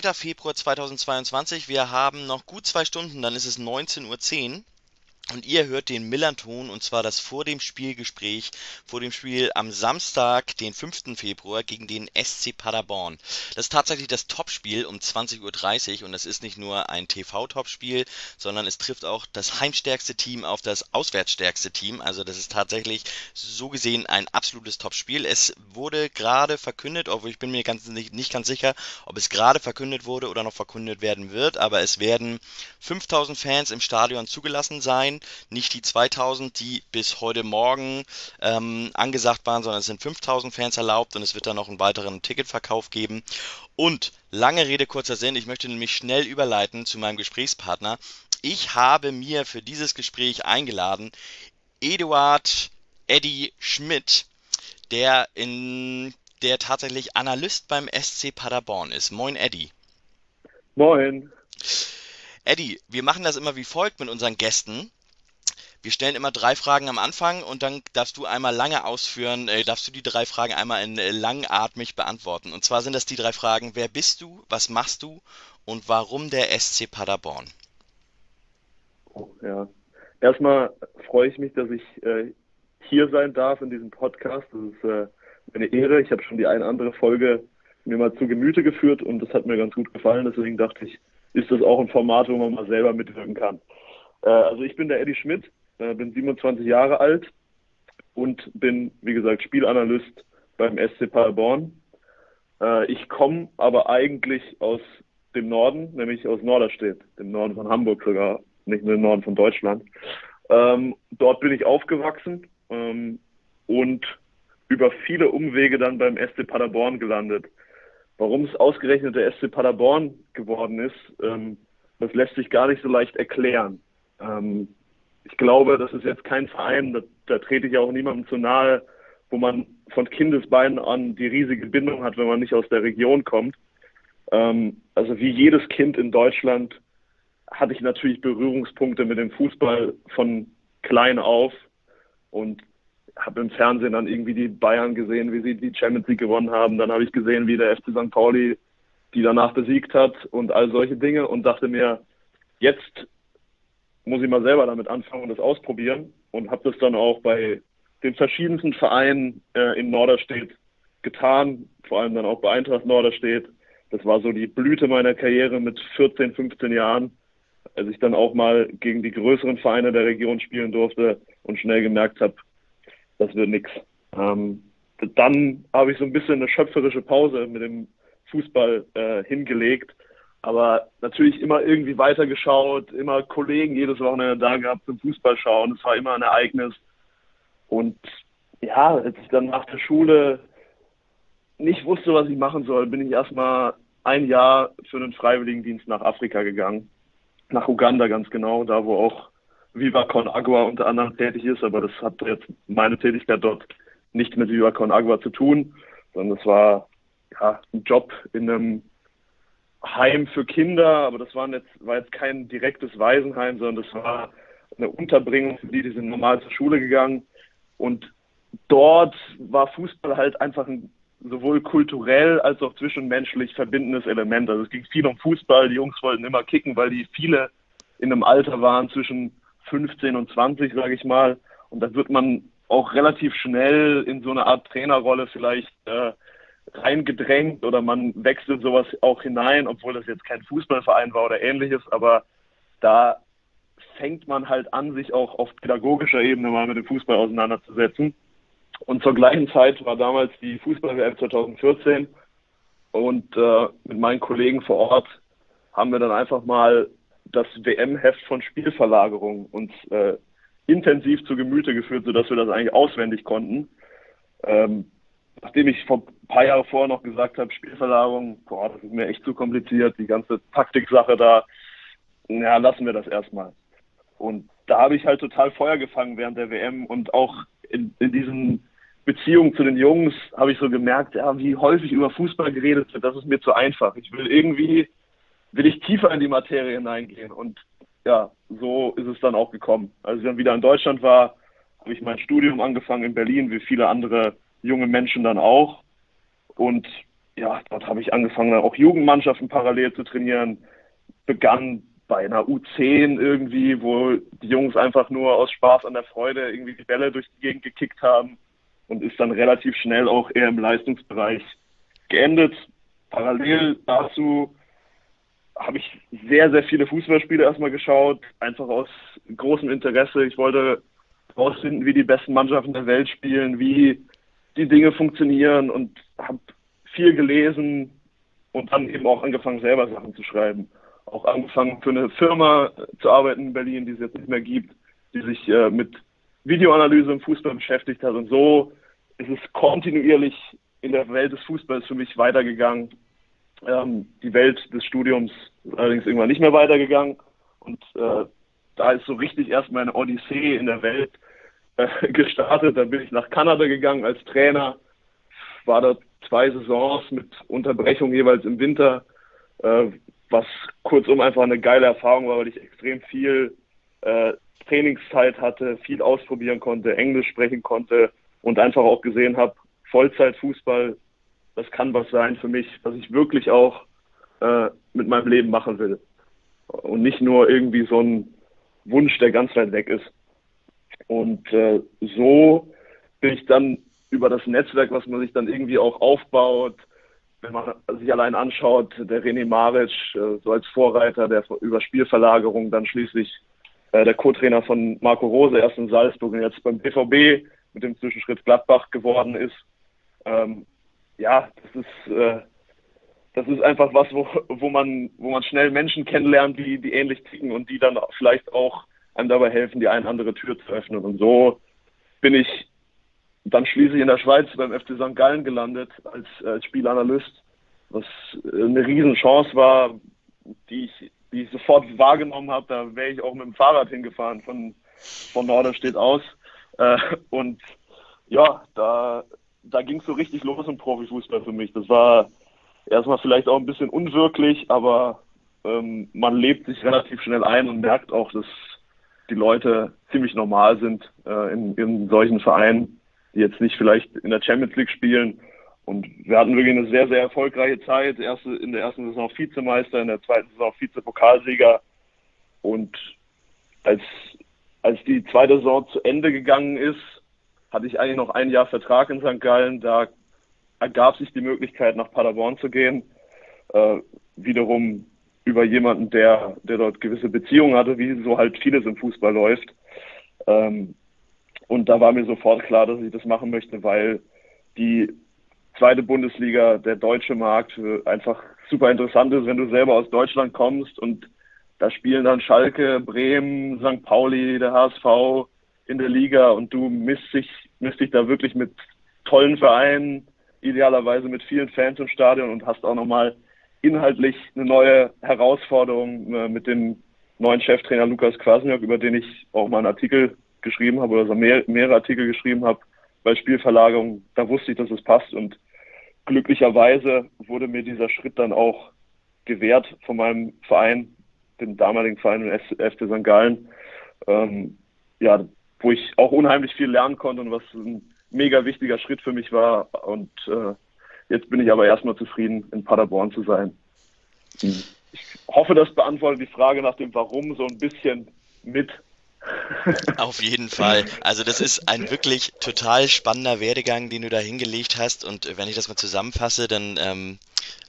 2. Februar 2022. Wir haben noch gut zwei Stunden, dann ist es 19.10 Uhr. Und ihr hört den Millanton und zwar das vor dem Spielgespräch, vor dem Spiel am Samstag, den 5. Februar gegen den SC Paderborn. Das ist tatsächlich das Topspiel um 20.30 Uhr und das ist nicht nur ein TV-Topspiel, sondern es trifft auch das heimstärkste Team auf das auswärtsstärkste Team. Also das ist tatsächlich so gesehen ein absolutes Topspiel. Es wurde gerade verkündet, obwohl ich bin mir ganz, nicht, nicht ganz sicher, ob es gerade verkündet wurde oder noch verkündet werden wird, aber es werden 5000 Fans im Stadion zugelassen sein sein, nicht die 2000, die bis heute Morgen ähm, angesagt waren, sondern es sind 5000 Fans erlaubt und es wird dann noch einen weiteren Ticketverkauf geben. Und lange Rede, kurzer Sinn, ich möchte nämlich schnell überleiten zu meinem Gesprächspartner. Ich habe mir für dieses Gespräch eingeladen Eduard Eddie Schmidt, der in der tatsächlich Analyst beim SC Paderborn ist. Moin Eddie. Moin. Eddie, wir machen das immer wie folgt mit unseren Gästen. Wir stellen immer drei Fragen am Anfang und dann darfst du einmal lange ausführen, äh, darfst du die drei Fragen einmal in äh, langatmig beantworten. Und zwar sind das die drei Fragen, wer bist du, was machst du und warum der SC Paderborn? Oh, ja, erstmal freue ich mich, dass ich äh, hier sein darf in diesem Podcast. Das ist äh, eine Ehre. Ich habe schon die eine andere Folge mir mal zu Gemüte geführt und das hat mir ganz gut gefallen. Deswegen dachte ich, ist das auch ein Format, wo man mal selber mitwirken kann. Äh, also ich bin der Eddie Schmidt, äh, bin 27 Jahre alt und bin, wie gesagt, Spielanalyst beim SC Paderborn. Äh, ich komme aber eigentlich aus dem Norden, nämlich aus Norderstedt, dem Norden von Hamburg sogar, nicht nur im Norden von Deutschland. Ähm, dort bin ich aufgewachsen ähm, und über viele Umwege dann beim SC Paderborn gelandet. Warum es ausgerechnet der SC Paderborn geworden ist, ähm, das lässt sich gar nicht so leicht erklären. Ähm, ich glaube, das ist jetzt kein Verein, da, da trete ich auch niemandem zu nahe, wo man von Kindesbeinen an die riesige Bindung hat, wenn man nicht aus der Region kommt. Ähm, also wie jedes Kind in Deutschland hatte ich natürlich Berührungspunkte mit dem Fußball von klein auf und habe im Fernsehen dann irgendwie die Bayern gesehen, wie sie die Champions League gewonnen haben. Dann habe ich gesehen, wie der FC St. Pauli die danach besiegt hat und all solche Dinge und dachte mir, jetzt muss ich mal selber damit anfangen und das ausprobieren und habe das dann auch bei den verschiedensten Vereinen äh, in Norderstedt getan, vor allem dann auch bei Eintracht Norderstedt. Das war so die Blüte meiner Karriere mit 14, 15 Jahren, als ich dann auch mal gegen die größeren Vereine der Region spielen durfte und schnell gemerkt habe, das wird nichts. Ähm, dann habe ich so ein bisschen eine schöpferische Pause mit dem Fußball äh, hingelegt aber natürlich immer irgendwie weitergeschaut, immer Kollegen jedes Wochenende da gehabt zum Fußball schauen. Es war immer ein Ereignis. Und ja, als ich dann nach der Schule nicht wusste, was ich machen soll, bin ich erstmal ein Jahr für einen Freiwilligendienst nach Afrika gegangen. Nach Uganda ganz genau, da wo auch Viva Con Agua unter anderem tätig ist, aber das hat jetzt meine Tätigkeit dort nicht mit Viva Con Agua zu tun, sondern es war ja, ein Job in einem Heim für Kinder, aber das war jetzt, war jetzt kein direktes Waisenheim, sondern das war eine Unterbringung für die, die sind normal zur Schule gegangen. Und dort war Fußball halt einfach ein sowohl kulturell als auch zwischenmenschlich verbindendes Element. Also es ging viel um Fußball, die Jungs wollten immer kicken, weil die viele in einem Alter waren zwischen 15 und 20, sage ich mal. Und da wird man auch relativ schnell in so eine Art Trainerrolle vielleicht äh, reingedrängt oder man wechselt sowas auch hinein, obwohl das jetzt kein Fußballverein war oder ähnliches, aber da fängt man halt an, sich auch auf pädagogischer Ebene mal mit dem Fußball auseinanderzusetzen. Und zur gleichen Zeit war damals die Fußball-WM 2014 und äh, mit meinen Kollegen vor Ort haben wir dann einfach mal das WM-Heft von Spielverlagerung uns äh, intensiv zu Gemüte geführt, sodass wir das eigentlich auswendig konnten. Ähm, nachdem ich vor ein paar Jahre vorher noch gesagt habe, Spielverlagerung, boah, das ist mir echt zu kompliziert, die ganze Taktiksache da, ja, lassen wir das erstmal. Und da habe ich halt total Feuer gefangen während der WM und auch in, in diesen Beziehungen zu den Jungs habe ich so gemerkt, ja, wie häufig über Fußball geredet wird, das ist mir zu einfach. Ich will irgendwie will ich tiefer in die Materie hineingehen. Und ja, so ist es dann auch gekommen. Als ich dann wieder in Deutschland war, habe ich mein Studium angefangen in Berlin, wie viele andere junge Menschen dann auch. Und ja, dort habe ich angefangen, dann auch Jugendmannschaften parallel zu trainieren. Begann bei einer U10 irgendwie, wo die Jungs einfach nur aus Spaß an der Freude irgendwie die Bälle durch die Gegend gekickt haben und ist dann relativ schnell auch eher im Leistungsbereich geendet. Parallel dazu habe ich sehr, sehr viele Fußballspiele erstmal geschaut, einfach aus großem Interesse. Ich wollte herausfinden, wie die besten Mannschaften der Welt spielen, wie die Dinge funktionieren und habe viel gelesen und dann eben auch angefangen, selber Sachen zu schreiben. Auch angefangen für eine Firma zu arbeiten in Berlin, die es jetzt nicht mehr gibt, die sich äh, mit Videoanalyse im Fußball beschäftigt hat. Und so ist es kontinuierlich in der Welt des Fußballs für mich weitergegangen. Ähm, die Welt des Studiums ist allerdings irgendwann nicht mehr weitergegangen. Und äh, da ist so richtig erst meine Odyssee in der Welt äh, gestartet. Dann bin ich nach Kanada gegangen als Trainer, war dort zwei Saisons mit Unterbrechung jeweils im Winter, äh, was kurzum einfach eine geile Erfahrung war, weil ich extrem viel äh, Trainingszeit hatte, viel ausprobieren konnte, Englisch sprechen konnte und einfach auch gesehen habe, Vollzeitfußball, das kann was sein für mich, was ich wirklich auch äh, mit meinem Leben machen will. Und nicht nur irgendwie so ein Wunsch, der ganz weit weg ist. Und äh, so bin ich dann über das Netzwerk, was man sich dann irgendwie auch aufbaut, wenn man sich allein anschaut, der René Maric, äh, so als Vorreiter der über Spielverlagerung, dann schließlich äh, der Co-Trainer von Marco Rose, erst in Salzburg und jetzt beim BVB mit dem Zwischenschritt Gladbach geworden ist. Ähm, ja, das ist, äh, das ist einfach was, wo, wo, man, wo man schnell Menschen kennenlernt, die, die ähnlich ticken und die dann vielleicht auch einem dabei helfen, die eine andere Tür zu öffnen. Und so bin ich dann schließlich in der Schweiz beim FC St. Gallen gelandet als, als Spielanalyst, was eine Riesenchance war, die ich, die ich sofort wahrgenommen habe. Da wäre ich auch mit dem Fahrrad hingefahren von, von Norderstedt aus. Äh, und ja, da, da ging es so richtig los im Profifußball für mich. Das war erstmal vielleicht auch ein bisschen unwirklich, aber ähm, man lebt sich relativ schnell ein und merkt auch, dass die Leute ziemlich normal sind äh, in, in solchen Vereinen, die jetzt nicht vielleicht in der Champions League spielen. Und wir hatten wirklich eine sehr, sehr erfolgreiche Zeit. Erste, in der ersten Saison Vizemeister, in der zweiten Saison Vizepokalsieger. Und als, als die zweite Saison zu Ende gegangen ist, hatte ich eigentlich noch ein Jahr Vertrag in St. Gallen. Da ergab sich die Möglichkeit, nach Paderborn zu gehen. Äh, wiederum über jemanden, der, der dort gewisse Beziehungen hatte, wie so halt vieles im Fußball läuft. Ähm, und da war mir sofort klar, dass ich das machen möchte, weil die zweite Bundesliga, der deutsche Markt, einfach super interessant ist, wenn du selber aus Deutschland kommst und da spielen dann Schalke, Bremen, St. Pauli, der HSV in der Liga und du misst dich, misst dich da wirklich mit tollen Vereinen, idealerweise mit vielen Fans im Stadion und hast auch nochmal inhaltlich eine neue Herausforderung äh, mit dem neuen Cheftrainer Lukas Kwasniok, über den ich auch mal einen Artikel geschrieben habe oder so mehr, mehrere Artikel geschrieben habe bei Spielverlagerung. Da wusste ich, dass es passt und glücklicherweise wurde mir dieser Schritt dann auch gewährt von meinem Verein, dem damaligen Verein FC St. Gallen, ähm, ja, wo ich auch unheimlich viel lernen konnte und was ein mega wichtiger Schritt für mich war. Und äh, Jetzt bin ich aber erstmal zufrieden, in Paderborn zu sein. Ich hoffe, das beantwortet die Frage nach dem Warum so ein bisschen mit. Auf jeden Fall. Also das ist ein wirklich total spannender Werdegang, den du da hingelegt hast. Und wenn ich das mal zusammenfasse, dann ähm,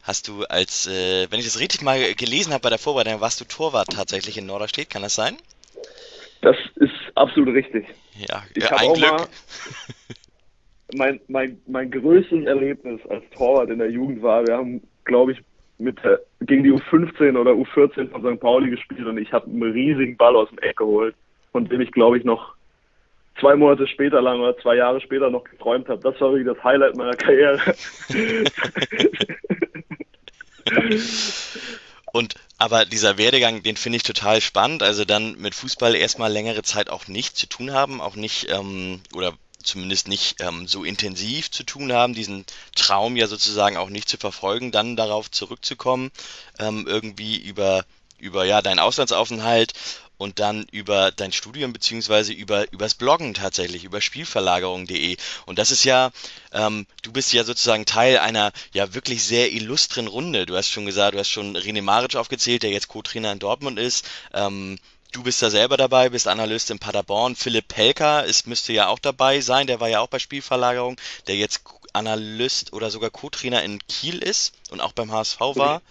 hast du als, äh, wenn ich das richtig mal gelesen habe bei der Vorbereitung, warst du Torwart tatsächlich in Norderstedt. Kann das sein? Das ist absolut richtig. Ja, ich ein Glück. Mal, mein, mein, mein größtes Erlebnis als Torwart in der Jugend war, wir haben, glaube ich, mit gegen die U15 oder U14 von St. Pauli gespielt und ich habe einen riesigen Ball aus dem Eck geholt, von dem ich, glaube ich, noch zwei Monate später lang oder zwei Jahre später noch geträumt habe. Das war wirklich das Highlight meiner Karriere. Und aber dieser Werdegang, den finde ich total spannend. Also dann mit Fußball erstmal längere Zeit auch nichts zu tun haben, auch nicht ähm, oder zumindest nicht ähm, so intensiv zu tun haben, diesen Traum ja sozusagen auch nicht zu verfolgen, dann darauf zurückzukommen, ähm, irgendwie über, über ja, deinen Auslandsaufenthalt und dann über dein Studium beziehungsweise über übers Bloggen tatsächlich, über Spielverlagerung.de. Und das ist ja, ähm, du bist ja sozusagen Teil einer ja wirklich sehr illustren Runde. Du hast schon gesagt, du hast schon René Maric aufgezählt, der jetzt Co-Trainer in Dortmund ist. Ähm, Du bist da selber dabei, bist Analyst in Paderborn. Philipp Pelker ist, müsste ja auch dabei sein, der war ja auch bei Spielverlagerung, der jetzt Analyst oder sogar Co-Trainer in Kiel ist und auch beim HSV war. Okay.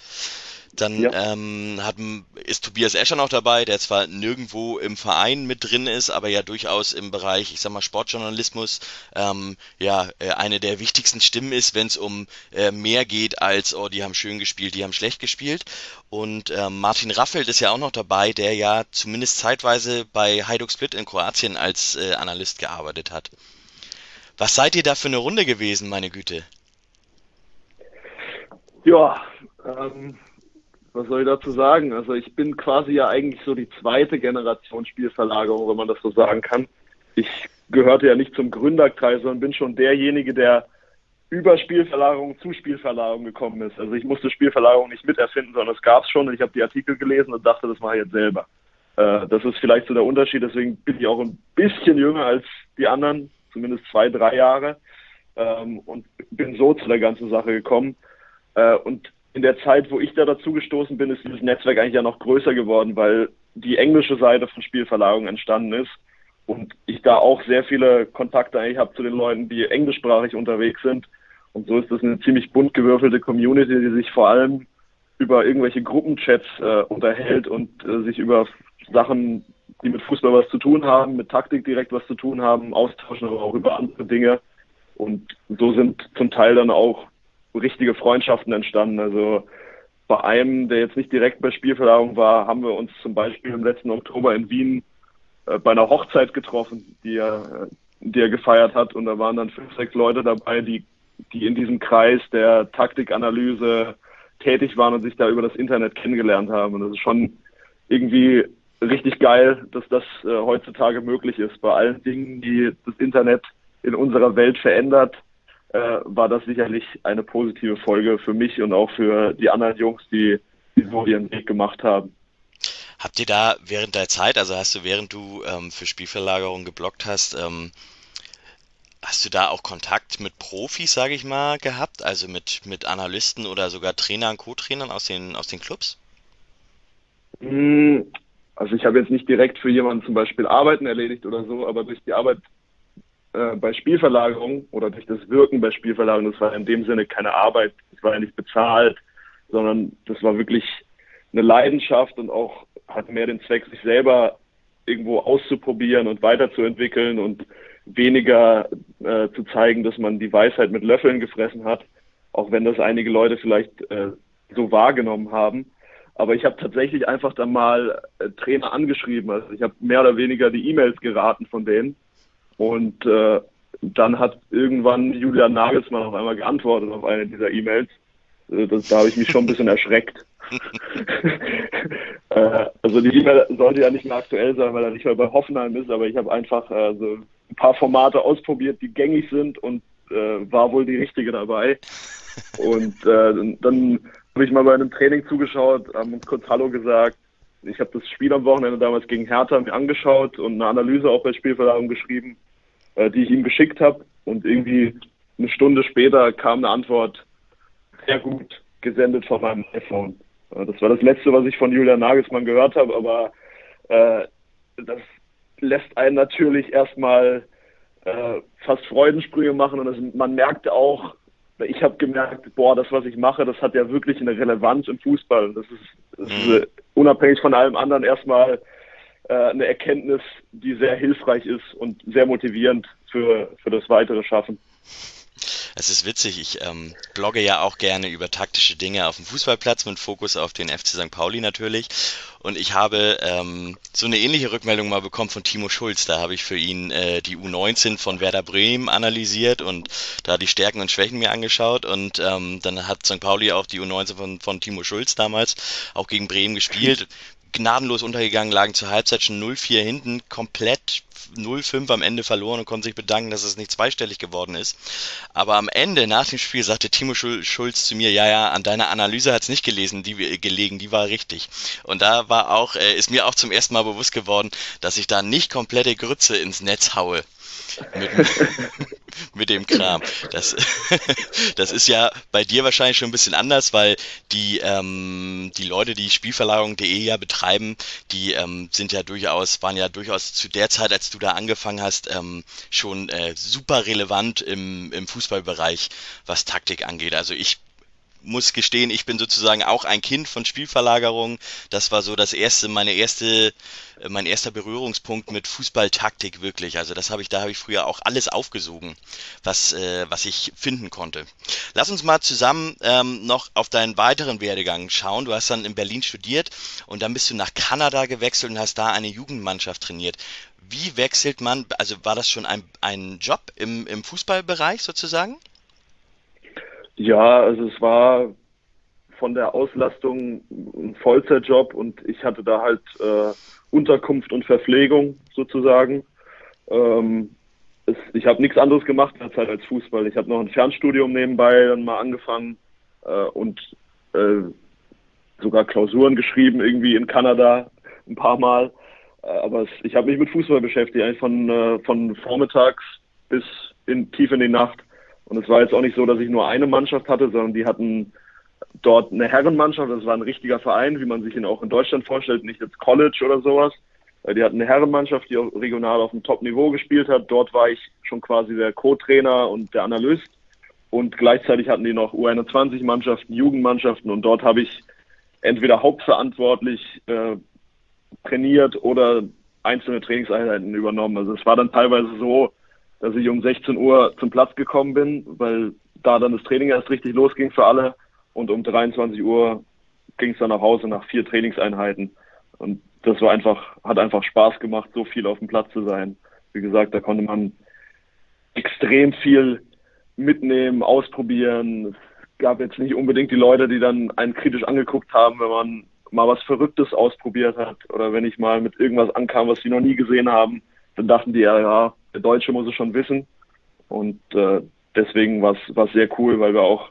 Dann ja. ähm, hat, ist Tobias Escher noch dabei, der zwar nirgendwo im Verein mit drin ist, aber ja durchaus im Bereich, ich sag mal, Sportjournalismus ähm, ja äh, eine der wichtigsten Stimmen ist, wenn es um äh, mehr geht als, oh, die haben schön gespielt, die haben schlecht gespielt. Und äh, Martin Raffelt ist ja auch noch dabei, der ja zumindest zeitweise bei Hajduk Split in Kroatien als äh, Analyst gearbeitet hat. Was seid ihr da für eine Runde gewesen, meine Güte? Ja, ähm, was soll ich dazu sagen? Also ich bin quasi ja eigentlich so die zweite Generation Spielverlagerung, wenn man das so sagen kann. Ich gehörte ja nicht zum Gründerkreis, sondern bin schon derjenige, der über Spielverlagerung zu Spielverlagerung gekommen ist. Also ich musste Spielverlagerung nicht miterfinden, sondern es gab es schon und ich habe die Artikel gelesen und dachte, das mache ich jetzt selber. Äh, das ist vielleicht so der Unterschied, deswegen bin ich auch ein bisschen jünger als die anderen, zumindest zwei, drei Jahre ähm, und bin so zu der ganzen Sache gekommen. Äh, und in der Zeit, wo ich da dazu gestoßen bin, ist dieses Netzwerk eigentlich ja noch größer geworden, weil die englische Seite von Spielverlagerung entstanden ist und ich da auch sehr viele Kontakte eigentlich habe zu den Leuten, die englischsprachig unterwegs sind. Und so ist das eine ziemlich bunt gewürfelte Community, die sich vor allem über irgendwelche Gruppenchats äh, unterhält und äh, sich über Sachen, die mit Fußball was zu tun haben, mit Taktik direkt was zu tun haben, austauschen, aber auch über andere Dinge. Und so sind zum Teil dann auch richtige Freundschaften entstanden. Also bei einem, der jetzt nicht direkt bei Spielverlagerung war, haben wir uns zum Beispiel im letzten Oktober in Wien äh, bei einer Hochzeit getroffen, die er, die er gefeiert hat. Und da waren dann fünf, sechs Leute dabei, die, die in diesem Kreis der Taktikanalyse tätig waren und sich da über das Internet kennengelernt haben. Und das ist schon irgendwie richtig geil, dass das äh, heutzutage möglich ist. Bei allen Dingen, die das Internet in unserer Welt verändert, äh, war das sicherlich eine positive Folge für mich und auch für die anderen Jungs, die, die so ihren Weg gemacht haben. Habt ihr da während der Zeit, also hast du während du ähm, für Spielverlagerung geblockt hast, ähm, hast du da auch Kontakt mit Profis, sage ich mal, gehabt? Also mit, mit Analysten oder sogar Trainern, Co-Trainern aus den, aus den Clubs? Hm, also ich habe jetzt nicht direkt für jemanden zum Beispiel Arbeiten erledigt oder so, aber durch die Arbeit äh, bei Spielverlagerung oder durch das Wirken bei Spielverlagerung, das war in dem Sinne keine Arbeit, das war ja nicht bezahlt, sondern das war wirklich eine Leidenschaft und auch hat mehr den Zweck, sich selber irgendwo auszuprobieren und weiterzuentwickeln und weniger äh, zu zeigen, dass man die Weisheit mit Löffeln gefressen hat, auch wenn das einige Leute vielleicht äh, so wahrgenommen haben. Aber ich habe tatsächlich einfach dann mal äh, Trainer angeschrieben. Also ich habe mehr oder weniger die E-Mails geraten von denen und äh, dann hat irgendwann Julian Nagelsmann auf einmal geantwortet auf eine dieser E-Mails. Äh, das, da habe ich mich schon ein bisschen erschreckt. äh, also die E-Mail sollte ja nicht mehr aktuell sein, weil er nicht mehr bei Hoffenheim ist, aber ich habe einfach äh, so ein paar Formate ausprobiert, die gängig sind und äh, war wohl die richtige dabei. Und äh, dann habe ich mal bei einem Training zugeschaut, haben uns kurz Hallo gesagt. Ich habe das Spiel am Wochenende damals gegen Hertha mir angeschaut und eine Analyse auch bei Spielverlagerung geschrieben äh, die ich ihm geschickt habe. Und irgendwie eine Stunde später kam eine Antwort, sehr gut, gesendet von meinem iPhone. Äh, das war das Letzte, was ich von Julian Nagelsmann gehört habe, aber äh, das lässt einen natürlich erstmal äh, fast Freudensprünge machen und das, man merkt auch, ich habe gemerkt, boah, das, was ich mache, das hat ja wirklich eine Relevanz im Fußball. Das ist, das ist mhm. unabhängig von allem anderen erstmal äh, eine Erkenntnis, die sehr hilfreich ist und sehr motivierend für, für das weitere Schaffen. Es ist witzig, ich ähm, blogge ja auch gerne über taktische Dinge auf dem Fußballplatz mit Fokus auf den FC St. Pauli natürlich. Und ich habe ähm, so eine ähnliche Rückmeldung mal bekommen von Timo Schulz. Da habe ich für ihn äh, die U19 von Werder Bremen analysiert und da die Stärken und Schwächen mir angeschaut. Und ähm, dann hat St. Pauli auch die U19 von, von Timo Schulz damals auch gegen Bremen gespielt gnadenlos untergegangen, lagen zur Halbzeit schon 0-4 hinten, komplett 0-5 am Ende verloren und konnten sich bedanken, dass es nicht zweistellig geworden ist. Aber am Ende, nach dem Spiel, sagte Timo Schulz zu mir, ja, ja, an deiner Analyse hat es nicht gelesen, die, gelegen, die war richtig. Und da war auch, äh, ist mir auch zum ersten Mal bewusst geworden, dass ich da nicht komplette Grütze ins Netz haue mit, mit dem Kram. Das, das ist ja bei dir wahrscheinlich schon ein bisschen anders, weil die, ähm, die Leute, die Spielverlagerung.de ja betreiben, die ähm, sind ja durchaus, waren ja durchaus zu der Zeit, als du da angefangen hast, ähm, schon äh, super relevant im, im Fußballbereich, was Taktik angeht. Also ich muss gestehen, ich bin sozusagen auch ein Kind von Spielverlagerung. Das war so das erste, meine erste, äh, mein erster Berührungspunkt mit Fußballtaktik wirklich. Also das habe ich, da habe ich früher auch alles aufgesogen, was, äh, was ich finden konnte. Lass uns mal zusammen ähm, noch auf deinen weiteren Werdegang schauen. Du hast dann in Berlin studiert und dann bist du nach Kanada gewechselt und hast da eine Jugendmannschaft trainiert. Wie wechselt man, also war das schon ein, ein Job im, im Fußballbereich sozusagen? Ja, also es war von der Auslastung ein Vollzeitjob und ich hatte da halt äh, Unterkunft und Verpflegung sozusagen. Ähm, es, ich habe nichts anderes gemacht in der Zeit als Fußball. Ich habe noch ein Fernstudium nebenbei dann mal angefangen äh, und äh, sogar Klausuren geschrieben irgendwie in Kanada ein paar Mal. Äh, aber es, ich habe mich mit Fußball beschäftigt, eigentlich von, äh, von vormittags bis in, tief in die Nacht. Und es war jetzt auch nicht so, dass ich nur eine Mannschaft hatte, sondern die hatten dort eine Herrenmannschaft. Das war ein richtiger Verein, wie man sich ihn auch in Deutschland vorstellt, nicht jetzt College oder sowas. Die hatten eine Herrenmannschaft, die auch regional auf dem Top-Niveau gespielt hat. Dort war ich schon quasi der Co-Trainer und der Analyst. Und gleichzeitig hatten die noch U21-Mannschaften, Jugendmannschaften. Und dort habe ich entweder hauptverantwortlich äh, trainiert oder einzelne Trainingseinheiten übernommen. Also es war dann teilweise so, dass ich um 16 Uhr zum Platz gekommen bin, weil da dann das Training erst richtig losging für alle. Und um 23 Uhr ging es dann nach Hause nach vier Trainingseinheiten. Und das war einfach, hat einfach Spaß gemacht, so viel auf dem Platz zu sein. Wie gesagt, da konnte man extrem viel mitnehmen, ausprobieren. Es gab jetzt nicht unbedingt die Leute, die dann einen kritisch angeguckt haben, wenn man mal was Verrücktes ausprobiert hat oder wenn ich mal mit irgendwas ankam, was sie noch nie gesehen haben, dann dachten die ja, ja, der Deutsche muss es schon wissen. Und äh, deswegen war es sehr cool, weil wir auch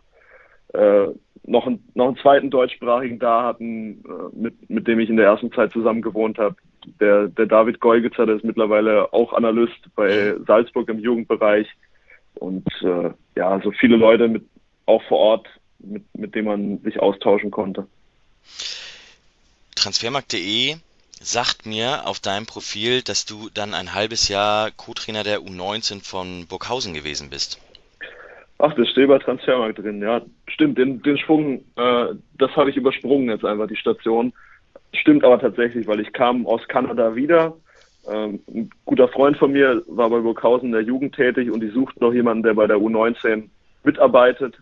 äh, noch, ein, noch einen zweiten deutschsprachigen da hatten, äh, mit, mit dem ich in der ersten Zeit zusammen gewohnt habe. Der, der David Geugitzer, der ist mittlerweile auch Analyst bei Salzburg im Jugendbereich. Und äh, ja, so viele Leute mit, auch vor Ort, mit, mit denen man sich austauschen konnte. Transfermarkt.de sagt mir auf deinem Profil, dass du dann ein halbes Jahr Co-Trainer der U19 von Burghausen gewesen bist. Ach, das steht bei Transfermarkt drin, ja. Stimmt, den, den Schwung, äh, das habe ich übersprungen jetzt einfach, die Station. Stimmt aber tatsächlich, weil ich kam aus Kanada wieder. Ähm, ein guter Freund von mir war bei Burghausen in der Jugend tätig und die suchten noch jemanden, der bei der U19 mitarbeitet.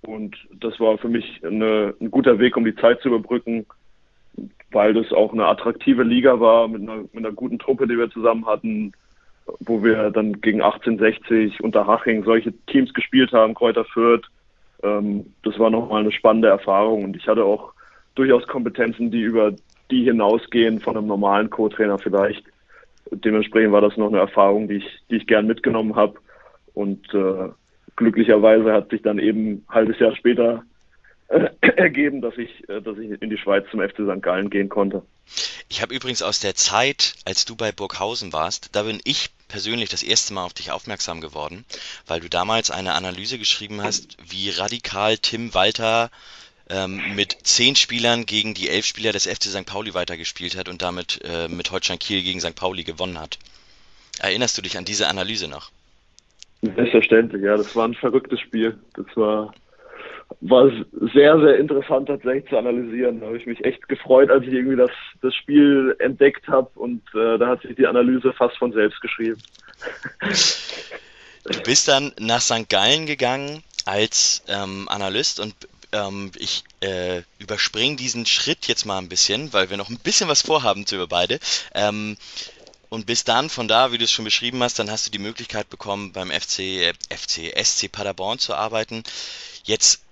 Und das war für mich eine, ein guter Weg, um die Zeit zu überbrücken weil das auch eine attraktive Liga war mit einer, mit einer guten Truppe, die wir zusammen hatten, wo wir dann gegen 1860 Unterhaching solche Teams gespielt haben, Kräuter Fürth. Ähm, das war nochmal eine spannende Erfahrung und ich hatte auch durchaus Kompetenzen, die über die hinausgehen von einem normalen Co-Trainer vielleicht. Dementsprechend war das noch eine Erfahrung, die ich, die ich gern mitgenommen habe und äh, glücklicherweise hat sich dann eben ein halbes Jahr später ergeben, dass ich, äh, dass ich in die Schweiz zum FC St. Gallen gehen konnte. Ich habe übrigens aus der Zeit, als du bei Burghausen warst, da bin ich persönlich das erste Mal auf dich aufmerksam geworden, weil du damals eine Analyse geschrieben hast, wie radikal Tim Walter ähm, mit zehn Spielern gegen die elf Spieler des FC St. Pauli weitergespielt hat und damit äh, mit Holstein Kiel gegen St. Pauli gewonnen hat. Erinnerst du dich an diese Analyse noch? Selbstverständlich, ja. Das war ein verrücktes Spiel. Das war war sehr, sehr interessant tatsächlich zu analysieren. Da habe ich mich echt gefreut, als ich irgendwie das, das Spiel entdeckt habe und äh, da hat sich die Analyse fast von selbst geschrieben. Du bist dann nach St. Gallen gegangen als ähm, Analyst und ähm, ich äh, überspringe diesen Schritt jetzt mal ein bisschen, weil wir noch ein bisschen was vorhaben zu über beide. Ähm, und bis dann, von da, wie du es schon beschrieben hast, dann hast du die Möglichkeit bekommen, beim FC, äh, FC SC Paderborn zu arbeiten. Jetzt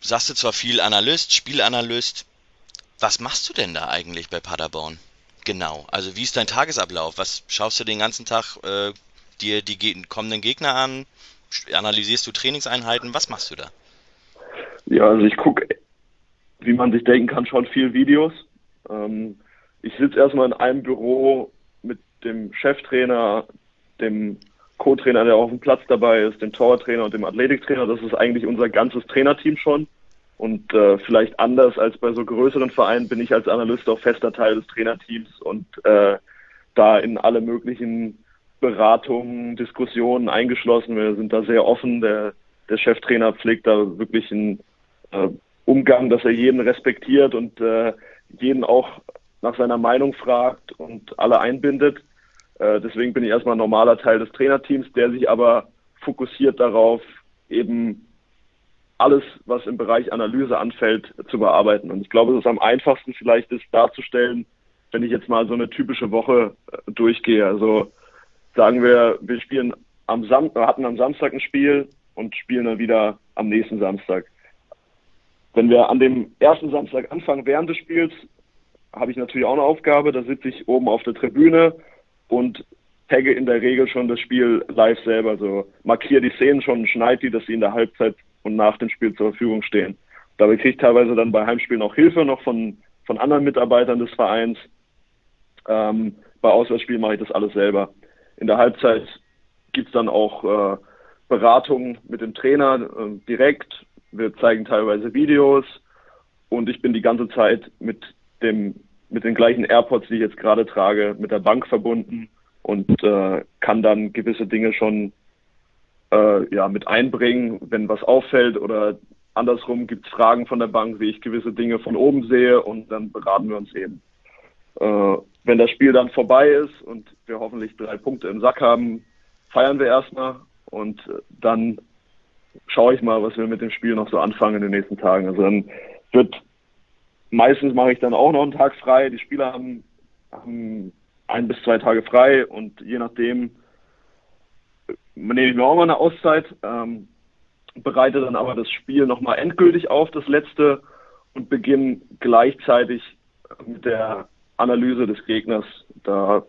sagst du zwar viel Analyst, Spielanalyst. Was machst du denn da eigentlich bei Paderborn? Genau, also wie ist dein Tagesablauf? Was schaust du den ganzen Tag äh, dir die ge kommenden Gegner an? Analysierst du Trainingseinheiten? Was machst du da? Ja, also ich gucke, wie man sich denken kann, schon viel Videos. Ähm, ich sitze erstmal in einem Büro mit dem Cheftrainer, dem Co-Trainer, der auf dem Platz dabei ist, dem Torwarttrainer und dem Athletiktrainer. Das ist eigentlich unser ganzes Trainerteam schon. Und äh, vielleicht anders als bei so größeren Vereinen bin ich als Analyst auch fester Teil des Trainerteams und äh, da in alle möglichen Beratungen, Diskussionen eingeschlossen. Wir sind da sehr offen. Der, der Cheftrainer pflegt da wirklich einen äh, Umgang, dass er jeden respektiert und äh, jeden auch nach seiner Meinung fragt und alle einbindet. Äh, deswegen bin ich erstmal ein normaler Teil des Trainerteams, der sich aber fokussiert darauf, eben alles, was im Bereich Analyse anfällt, zu bearbeiten. Und ich glaube, es ist am einfachsten vielleicht ist darzustellen, wenn ich jetzt mal so eine typische Woche äh, durchgehe. Also sagen wir, wir spielen am Sam hatten am Samstag ein Spiel und spielen dann wieder am nächsten Samstag. Wenn wir an dem ersten Samstag anfangen während des Spiels, habe ich natürlich auch eine Aufgabe. Da sitze ich oben auf der Tribüne und tagge in der Regel schon das Spiel live selber. Also markiere die Szenen schon, schneide die, dass sie in der Halbzeit und nach dem Spiel zur Verfügung stehen. Dabei kriege ich teilweise dann bei Heimspielen auch Hilfe noch von, von anderen Mitarbeitern des Vereins. Ähm, bei Auswärtsspielen mache ich das alles selber. In der Halbzeit gibt es dann auch äh, Beratungen mit dem Trainer äh, direkt. Wir zeigen teilweise Videos und ich bin die ganze Zeit mit dem mit den gleichen AirPods, die ich jetzt gerade trage, mit der Bank verbunden und äh, kann dann gewisse Dinge schon äh, ja, mit einbringen, wenn was auffällt oder andersrum gibt es Fragen von der Bank, wie ich gewisse Dinge von oben sehe und dann beraten wir uns eben. Äh, wenn das Spiel dann vorbei ist und wir hoffentlich drei Punkte im Sack haben, feiern wir erstmal und dann schaue ich mal, was wir mit dem Spiel noch so anfangen in den nächsten Tagen. Also dann wird meistens mache ich dann auch noch einen Tag frei. Die Spieler haben, haben ein bis zwei Tage frei und je nachdem nehme ich mir auch mal eine Auszeit, ähm, bereite dann aber das Spiel nochmal endgültig auf, das letzte, und beginne gleichzeitig mit der Analyse des Gegners. Da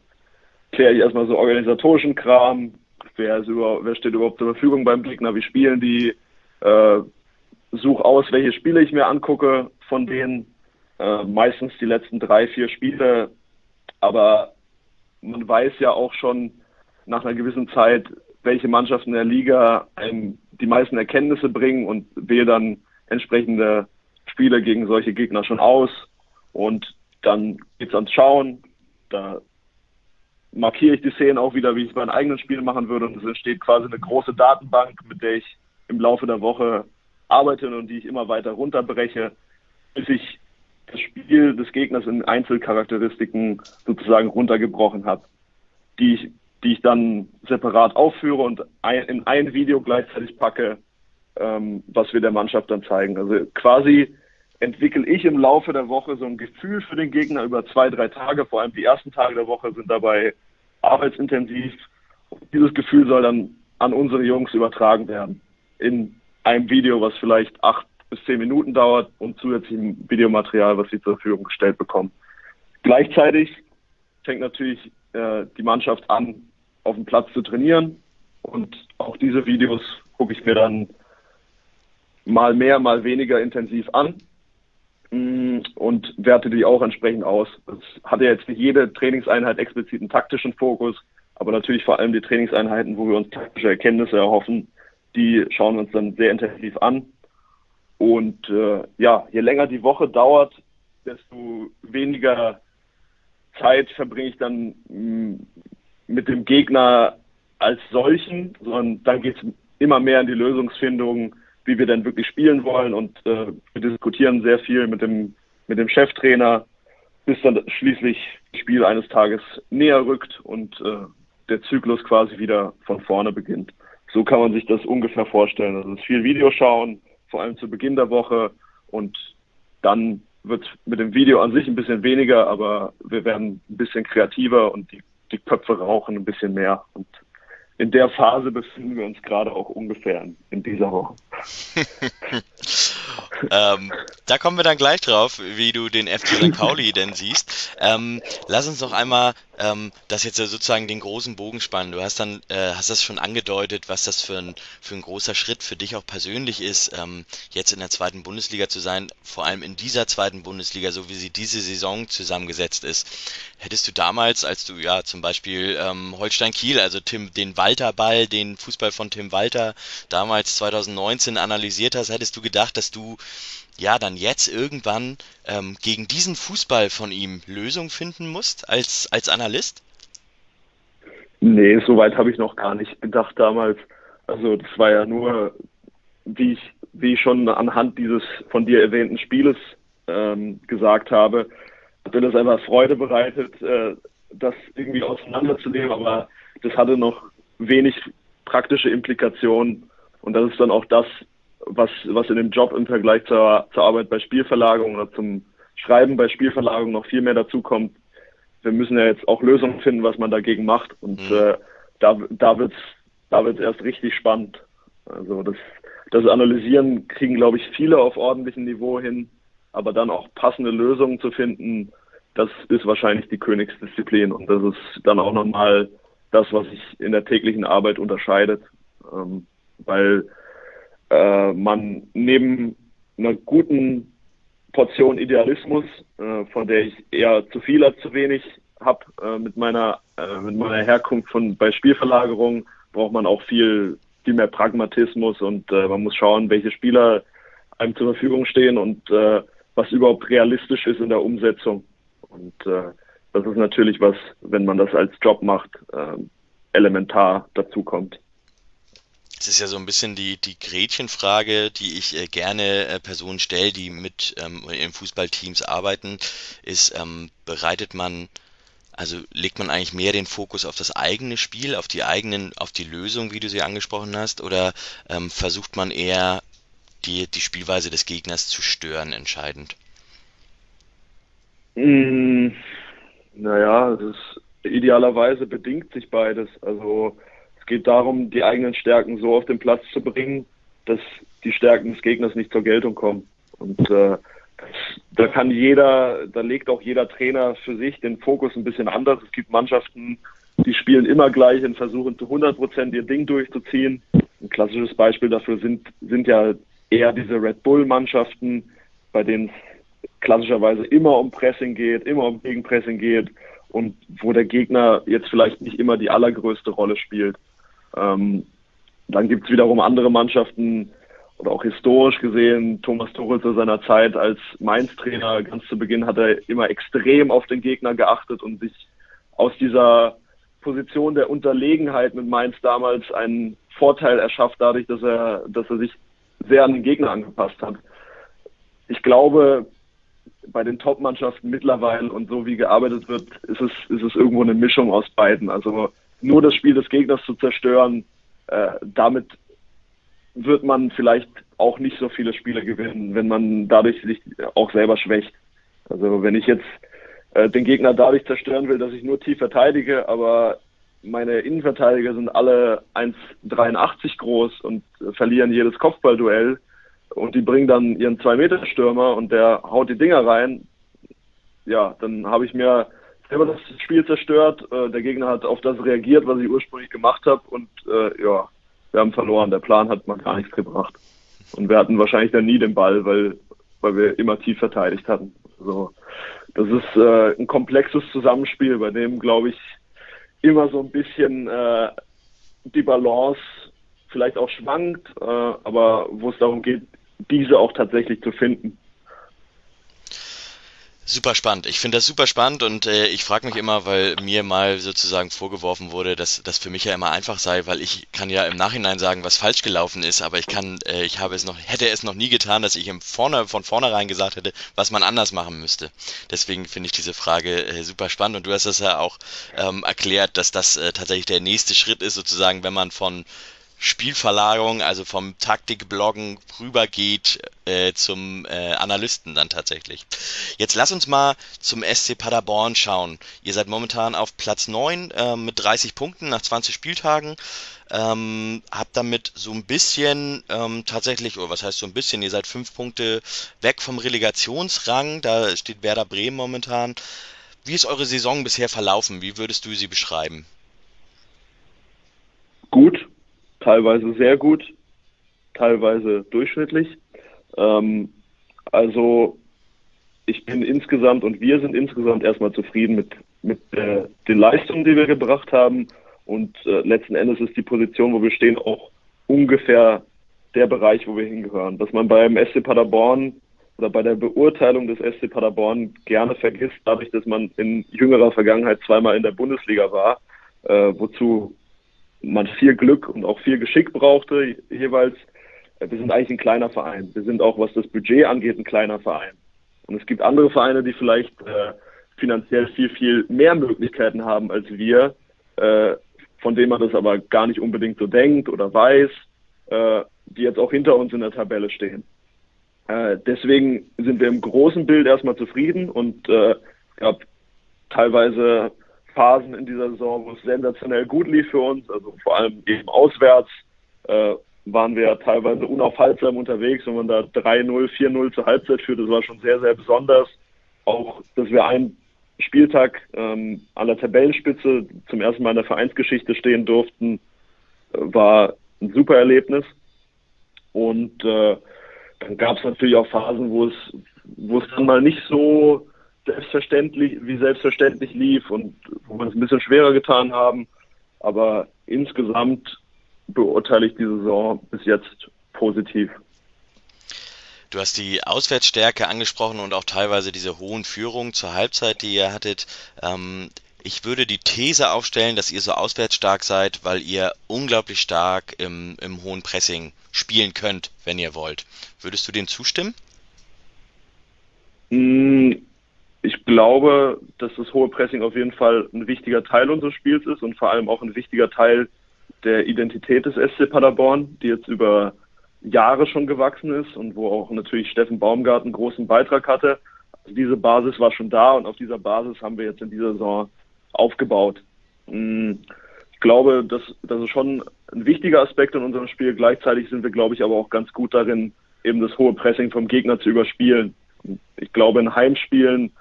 kläre ich erstmal so organisatorischen Kram, wer, ist über, wer steht überhaupt zur Verfügung beim Gegner, wie spielen die, äh, suche aus, welche Spiele ich mir angucke von denen, äh, meistens die letzten drei, vier Spiele, aber man weiß ja auch schon nach einer gewissen Zeit, welche Mannschaften der Liga einem die meisten Erkenntnisse bringen und wähle dann entsprechende Spiele gegen solche Gegner schon aus. Und dann geht's ans Schauen. Da markiere ich die Szenen auch wieder, wie ich es bei einem eigenen Spiel machen würde. Und es entsteht quasi eine große Datenbank, mit der ich im Laufe der Woche arbeite und die ich immer weiter runterbreche, bis ich das Spiel des Gegners in Einzelcharakteristiken sozusagen runtergebrochen habe, die ich die ich dann separat aufführe und ein, in ein Video gleichzeitig packe, ähm, was wir der Mannschaft dann zeigen. Also quasi entwickle ich im Laufe der Woche so ein Gefühl für den Gegner über zwei, drei Tage. Vor allem die ersten Tage der Woche sind dabei arbeitsintensiv. Dieses Gefühl soll dann an unsere Jungs übertragen werden. In einem Video, was vielleicht acht bis zehn Minuten dauert und zusätzlichem Videomaterial, was sie zur Verfügung gestellt bekommen. Gleichzeitig fängt natürlich äh, die Mannschaft an, auf dem Platz zu trainieren. Und auch diese Videos gucke ich mir dann mal mehr, mal weniger intensiv an mm, und werte die auch entsprechend aus. Es hatte jetzt nicht jede Trainingseinheit explizit einen taktischen Fokus, aber natürlich vor allem die Trainingseinheiten, wo wir uns taktische Erkenntnisse erhoffen, die schauen wir uns dann sehr intensiv an. Und äh, ja, je länger die Woche dauert, desto weniger Zeit verbringe ich dann mm, mit dem Gegner als solchen, sondern dann geht es immer mehr in die Lösungsfindung, wie wir denn wirklich spielen wollen und äh, wir diskutieren sehr viel mit dem, mit dem Cheftrainer, bis dann schließlich das Spiel eines Tages näher rückt und äh, der Zyklus quasi wieder von vorne beginnt. So kann man sich das ungefähr vorstellen. Also es ist viel Videoschauen, vor allem zu Beginn der Woche und dann wird mit dem Video an sich ein bisschen weniger, aber wir werden ein bisschen kreativer und die die Köpfe rauchen ein bisschen mehr. Und in der Phase befinden wir uns gerade auch ungefähr in, in dieser Woche. ähm, da kommen wir dann gleich drauf, wie du den FC St. Pauli denn siehst. Ähm, lass uns noch einmal ähm, das jetzt sozusagen den großen Bogen spannen. Du hast dann, äh, hast das schon angedeutet, was das für ein, für ein großer Schritt für dich auch persönlich ist, ähm, jetzt in der zweiten Bundesliga zu sein, vor allem in dieser zweiten Bundesliga, so wie sie diese Saison zusammengesetzt ist. Hättest du damals, als du ja zum Beispiel ähm, Holstein Kiel, also Tim, den Walter-Ball, den Fußball von Tim Walter damals 2019 analysiert hast, hättest du gedacht, dass du ja dann jetzt irgendwann ähm, gegen diesen Fußball von ihm Lösung finden musst als, als Analyst? Nee, so weit habe ich noch gar nicht gedacht damals. Also das war ja nur, wie ich, wie ich schon anhand dieses von dir erwähnten Spieles ähm, gesagt habe, hat mir das einfach Freude bereitet, äh, das irgendwie auseinanderzunehmen, aber das hatte noch wenig praktische Implikationen und das ist dann auch das, was, was in dem Job im Vergleich zur, zur Arbeit bei Spielverlagerung oder zum Schreiben bei Spielverlagerung noch viel mehr dazu kommt. Wir müssen ja jetzt auch Lösungen finden, was man dagegen macht. Und mhm. äh, da, da wird's da wird's erst richtig spannend. Also das, das Analysieren kriegen, glaube ich, viele auf ordentlichem Niveau hin, aber dann auch passende Lösungen zu finden, das ist wahrscheinlich die Königsdisziplin. Und das ist dann auch nochmal das, was sich in der täglichen Arbeit unterscheidet. Ähm, weil äh, man neben einer guten Portion Idealismus, äh, von der ich eher zu viel als zu wenig habe, äh, mit meiner äh, mit meiner Herkunft von bei Spielverlagerung braucht man auch viel viel mehr Pragmatismus und äh, man muss schauen, welche Spieler einem zur Verfügung stehen und äh, was überhaupt realistisch ist in der Umsetzung. Und das ist natürlich was, wenn man das als Job macht, elementar dazu Es ist ja so ein bisschen die, die Gretchenfrage, die ich äh, gerne äh, Personen stelle, die mit ähm, in Fußballteams arbeiten, ist, ähm, bereitet man, also legt man eigentlich mehr den Fokus auf das eigene Spiel, auf die eigenen, auf die Lösung, wie du sie angesprochen hast, oder ähm, versucht man eher die, die Spielweise des Gegners zu stören, entscheidend? Mm, naja, es ist idealerweise bedingt sich beides. Also geht darum, die eigenen Stärken so auf den Platz zu bringen, dass die Stärken des Gegners nicht zur Geltung kommen. Und äh, da kann jeder, da legt auch jeder Trainer für sich den Fokus ein bisschen anders. Es gibt Mannschaften, die spielen immer gleich und versuchen zu 100 Prozent ihr Ding durchzuziehen. Ein klassisches Beispiel dafür sind, sind ja eher diese Red Bull-Mannschaften, bei denen es klassischerweise immer um Pressing geht, immer um Gegenpressing geht und wo der Gegner jetzt vielleicht nicht immer die allergrößte Rolle spielt. Ähm, dann gibt es wiederum andere Mannschaften oder auch historisch gesehen, Thomas Tuchel zu seiner Zeit als Mainz-Trainer, ganz zu Beginn hat er immer extrem auf den Gegner geachtet und sich aus dieser Position der Unterlegenheit mit Mainz damals einen Vorteil erschafft, dadurch, dass er, dass er sich sehr an den Gegner angepasst hat. Ich glaube, bei den Top-Mannschaften mittlerweile und so wie gearbeitet wird, ist es, ist es irgendwo eine Mischung aus beiden. Also nur das Spiel des Gegners zu zerstören, äh, damit wird man vielleicht auch nicht so viele Spiele gewinnen, wenn man dadurch sich auch selber schwächt. Also wenn ich jetzt äh, den Gegner dadurch zerstören will, dass ich nur tief verteidige, aber meine Innenverteidiger sind alle 1,83 groß und äh, verlieren jedes Kopfballduell und die bringen dann ihren 2-Meter-Stürmer und der haut die Dinger rein, ja, dann habe ich mir selber das Spiel zerstört. Äh, der Gegner hat auf das reagiert, was ich ursprünglich gemacht habe. Und äh, ja, wir haben verloren. Der Plan hat mal gar nichts gebracht. Und wir hatten wahrscheinlich dann nie den Ball, weil, weil wir immer tief verteidigt hatten. Also, das ist äh, ein komplexes Zusammenspiel, bei dem, glaube ich, immer so ein bisschen äh, die Balance vielleicht auch schwankt, äh, aber wo es darum geht, diese auch tatsächlich zu finden. Super spannend. Ich finde das super spannend und äh, ich frage mich immer, weil mir mal sozusagen vorgeworfen wurde, dass das für mich ja immer einfach sei, weil ich kann ja im Nachhinein sagen, was falsch gelaufen ist, aber ich kann, äh, ich habe es noch, hätte es noch nie getan, dass ich im vorne, von vornherein gesagt hätte, was man anders machen müsste. Deswegen finde ich diese Frage äh, super spannend und du hast das ja auch ähm, erklärt, dass das äh, tatsächlich der nächste Schritt ist, sozusagen, wenn man von Spielverlagerung, also vom Taktikbloggen rübergeht äh, zum äh, Analysten dann tatsächlich. Jetzt lass uns mal zum SC Paderborn schauen. Ihr seid momentan auf Platz 9 äh, mit 30 Punkten nach 20 Spieltagen. Ähm, habt damit so ein bisschen ähm, tatsächlich, oder was heißt so ein bisschen, ihr seid fünf Punkte weg vom Relegationsrang, da steht Werder Bremen momentan. Wie ist eure Saison bisher verlaufen? Wie würdest du sie beschreiben? Gut, teilweise sehr gut, teilweise durchschnittlich. Ähm, also ich bin insgesamt und wir sind insgesamt erstmal zufrieden mit, mit äh, den Leistungen, die wir gebracht haben. Und äh, letzten Endes ist die Position, wo wir stehen, auch ungefähr der Bereich, wo wir hingehören. Dass man beim SC Paderborn oder bei der Beurteilung des SC Paderborn gerne vergisst, dadurch, dass man in jüngerer Vergangenheit zweimal in der Bundesliga war, äh, wozu man viel Glück und auch viel Geschick brauchte jeweils. Wir sind eigentlich ein kleiner Verein. Wir sind auch, was das Budget angeht, ein kleiner Verein. Und es gibt andere Vereine, die vielleicht äh, finanziell viel, viel mehr Möglichkeiten haben als wir, äh, von denen man das aber gar nicht unbedingt so denkt oder weiß, äh, die jetzt auch hinter uns in der Tabelle stehen. Äh, deswegen sind wir im großen Bild erstmal zufrieden und äh, gab teilweise Phasen in dieser Saison, wo es sensationell gut lief für uns, also vor allem eben auswärts, äh, waren wir teilweise unaufhaltsam unterwegs, wenn man da 3-0, 4-0 zur Halbzeit führt, das war schon sehr, sehr besonders. Auch, dass wir einen Spieltag ähm, an der Tabellenspitze zum ersten Mal in der Vereinsgeschichte stehen durften, äh, war ein super Erlebnis. Und äh, dann gab es natürlich auch Phasen, wo es, wo es dann mal nicht so selbstverständlich, wie selbstverständlich lief und wo wir es ein bisschen schwerer getan haben. Aber insgesamt beurteile ich die Saison bis jetzt positiv. Du hast die Auswärtsstärke angesprochen und auch teilweise diese hohen Führungen zur Halbzeit, die ihr hattet. Ähm, ich würde die These aufstellen, dass ihr so auswärtsstark seid, weil ihr unglaublich stark im, im hohen Pressing spielen könnt, wenn ihr wollt. Würdest du dem zustimmen? Mm, glaube, dass das hohe Pressing auf jeden Fall ein wichtiger Teil unseres Spiels ist und vor allem auch ein wichtiger Teil der Identität des SC Paderborn, die jetzt über Jahre schon gewachsen ist und wo auch natürlich Steffen Baumgart einen großen Beitrag hatte. Also diese Basis war schon da und auf dieser Basis haben wir jetzt in dieser Saison aufgebaut. Mm, ich glaube, das, das ist schon ein wichtiger Aspekt in unserem Spiel. Gleichzeitig sind wir, glaube ich, aber auch ganz gut darin, eben das hohe Pressing vom Gegner zu überspielen. Ich glaube, in Heimspielen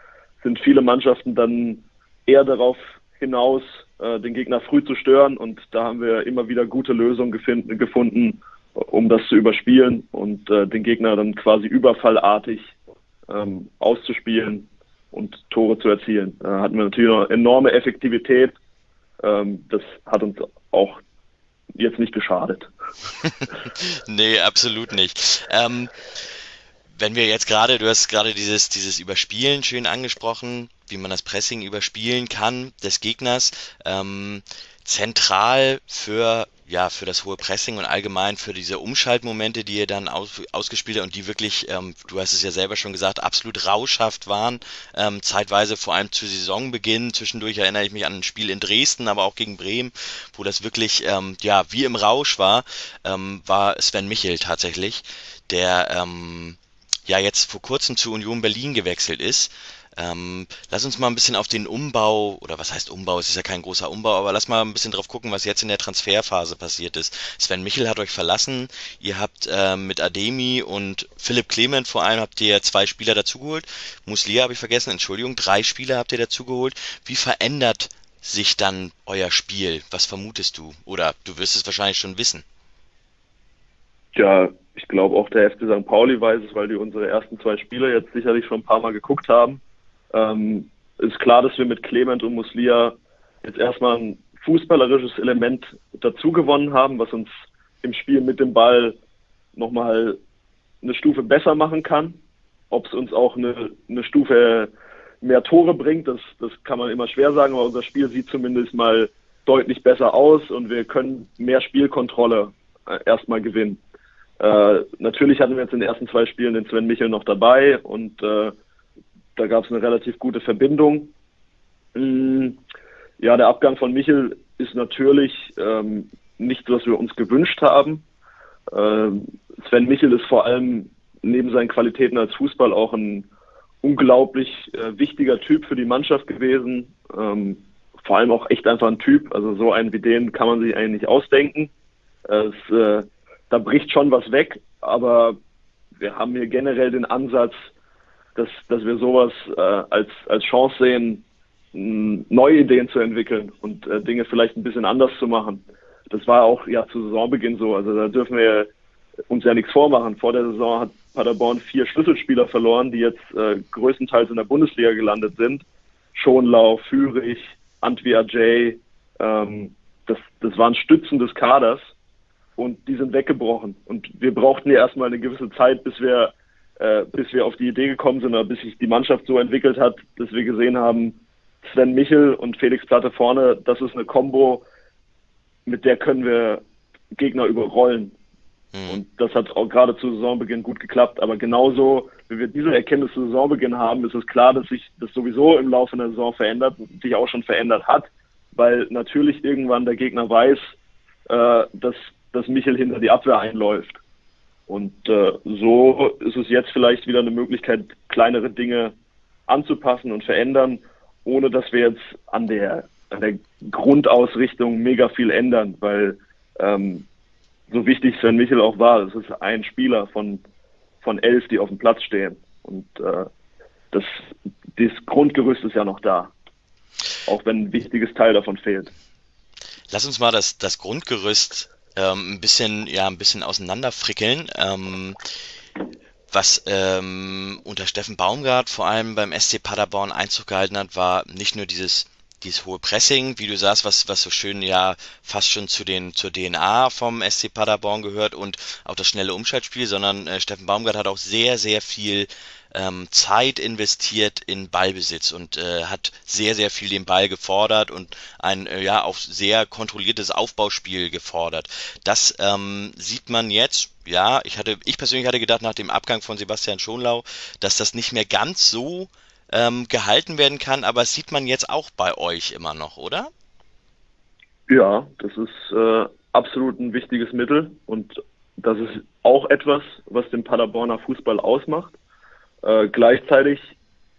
sind viele Mannschaften dann eher darauf hinaus, äh, den Gegner früh zu stören. Und da haben wir immer wieder gute Lösungen gefunden, gefunden um das zu überspielen und äh, den Gegner dann quasi überfallartig ähm, auszuspielen und Tore zu erzielen. Da hatten wir natürlich noch enorme Effektivität. Ähm, das hat uns auch jetzt nicht geschadet. nee, absolut nicht. Ähm, wenn wir jetzt gerade, du hast gerade dieses, dieses Überspielen schön angesprochen, wie man das Pressing überspielen kann des Gegners. Ähm, zentral für ja, für das hohe Pressing und allgemein für diese Umschaltmomente, die ihr dann aus, ausgespielt habt und die wirklich, ähm, du hast es ja selber schon gesagt, absolut rauschhaft waren. Ähm, zeitweise vor allem zu Saisonbeginn. Zwischendurch erinnere ich mich an ein Spiel in Dresden, aber auch gegen Bremen, wo das wirklich, ähm, ja, wie im Rausch war, ähm, war Sven Michel tatsächlich, der, ähm, ja, jetzt vor kurzem zu Union Berlin gewechselt ist. Ähm, lass uns mal ein bisschen auf den Umbau, oder was heißt Umbau, es ist ja kein großer Umbau, aber lass mal ein bisschen drauf gucken, was jetzt in der Transferphase passiert ist. Sven Michel hat euch verlassen, ihr habt äh, mit Ademi und Philipp Clement vor allem habt ihr zwei Spieler dazugeholt. Muslia habe ich vergessen, Entschuldigung, drei Spieler habt ihr dazugeholt. Wie verändert sich dann euer Spiel? Was vermutest du? Oder du wirst es wahrscheinlich schon wissen. Ja, ich glaube auch der FC St. Pauli weiß es, weil die unsere ersten zwei Spieler jetzt sicherlich schon ein paar Mal geguckt haben. Ähm, ist klar, dass wir mit Clement und Muslia jetzt erstmal ein fußballerisches Element dazu gewonnen haben, was uns im Spiel mit dem Ball nochmal eine Stufe besser machen kann. Ob es uns auch eine, eine Stufe mehr Tore bringt, das, das kann man immer schwer sagen, aber unser Spiel sieht zumindest mal deutlich besser aus und wir können mehr Spielkontrolle äh, erstmal gewinnen. Äh, natürlich hatten wir jetzt in den ersten zwei Spielen den Sven Michel noch dabei und äh, da gab es eine relativ gute Verbindung. Mm, ja, der Abgang von Michel ist natürlich ähm, nichts, was wir uns gewünscht haben. Äh, Sven Michel ist vor allem neben seinen Qualitäten als Fußball auch ein unglaublich äh, wichtiger Typ für die Mannschaft gewesen. Ähm, vor allem auch echt einfach ein Typ. Also so einen wie den kann man sich eigentlich nicht ausdenken. Es, äh, da bricht schon was weg, aber wir haben hier generell den Ansatz, dass, dass wir sowas äh, als, als Chance sehen, neue Ideen zu entwickeln und äh, Dinge vielleicht ein bisschen anders zu machen. Das war auch ja zu Saisonbeginn so. Also da dürfen wir uns ja nichts vormachen. Vor der Saison hat Paderborn vier Schlüsselspieler verloren, die jetzt äh, größtenteils in der Bundesliga gelandet sind. Schonlau, Fürich, Antwi Ajay, ähm, das, das waren Stützen des Kaders und die sind weggebrochen. Und wir brauchten ja erstmal eine gewisse Zeit, bis wir, äh, bis wir auf die Idee gekommen sind oder bis sich die Mannschaft so entwickelt hat, dass wir gesehen haben, Sven Michel und Felix Platte vorne, das ist eine Combo, mit der können wir Gegner überrollen. Mhm. Und das hat auch gerade zu Saisonbeginn gut geklappt. Aber genauso, wie wir diese Erkenntnis zu Saisonbeginn haben, ist es klar, dass sich das sowieso im Laufe der Saison verändert, sich auch schon verändert hat, weil natürlich irgendwann der Gegner weiß, äh, dass, dass Michel hinter die Abwehr einläuft. Und äh, so ist es jetzt vielleicht wieder eine Möglichkeit, kleinere Dinge anzupassen und verändern, ohne dass wir jetzt an der, an der Grundausrichtung mega viel ändern, weil ähm, so wichtig Sven Michel auch war, das ist ein Spieler von, von elf, die auf dem Platz stehen. Und äh, das, das Grundgerüst ist ja noch da, auch wenn ein wichtiges Teil davon fehlt. Lass uns mal das, das Grundgerüst ähm, ein bisschen, ja, ein bisschen auseinanderfrickeln. Ähm, was ähm, unter Steffen Baumgart vor allem beim SC Paderborn Einzug gehalten hat, war nicht nur dieses dieses hohe Pressing, wie du sagst, was, was so schön ja fast schon zu den, zur DNA vom SC Paderborn gehört und auch das schnelle Umschaltspiel, sondern äh, Steffen Baumgart hat auch sehr, sehr viel ähm, Zeit investiert in Ballbesitz und äh, hat sehr, sehr viel den Ball gefordert und ein äh, ja auch sehr kontrolliertes Aufbauspiel gefordert. Das ähm, sieht man jetzt. Ja, ich hatte, ich persönlich hatte gedacht nach dem Abgang von Sebastian Schonlau, dass das nicht mehr ganz so ähm, gehalten werden kann, aber das sieht man jetzt auch bei euch immer noch, oder? Ja, das ist äh, absolut ein wichtiges Mittel und das ist auch etwas, was den Paderborner Fußball ausmacht. Äh, gleichzeitig